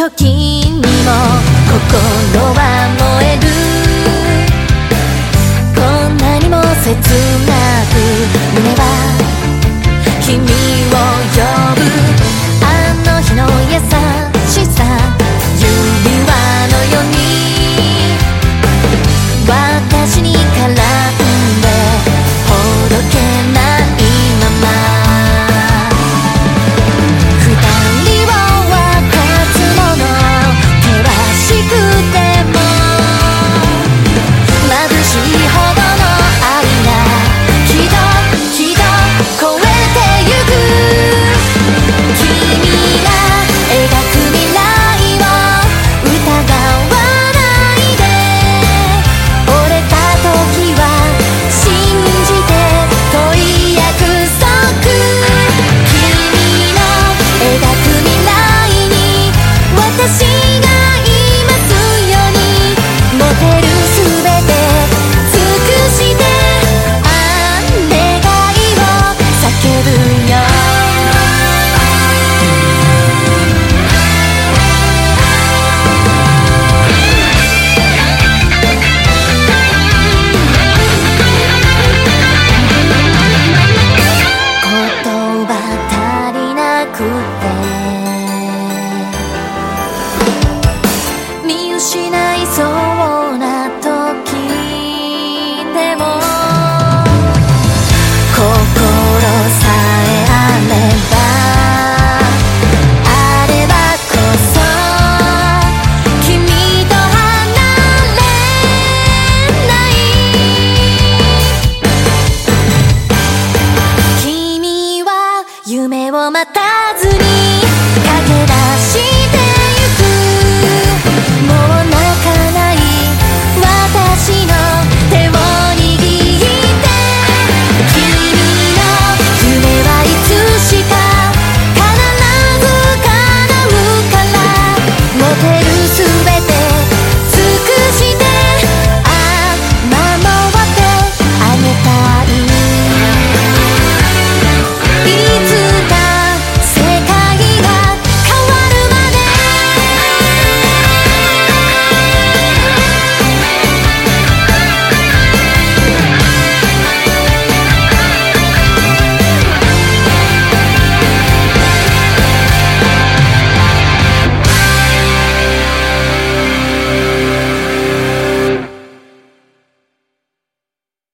時にも心は燃える。こんなにも切ない。私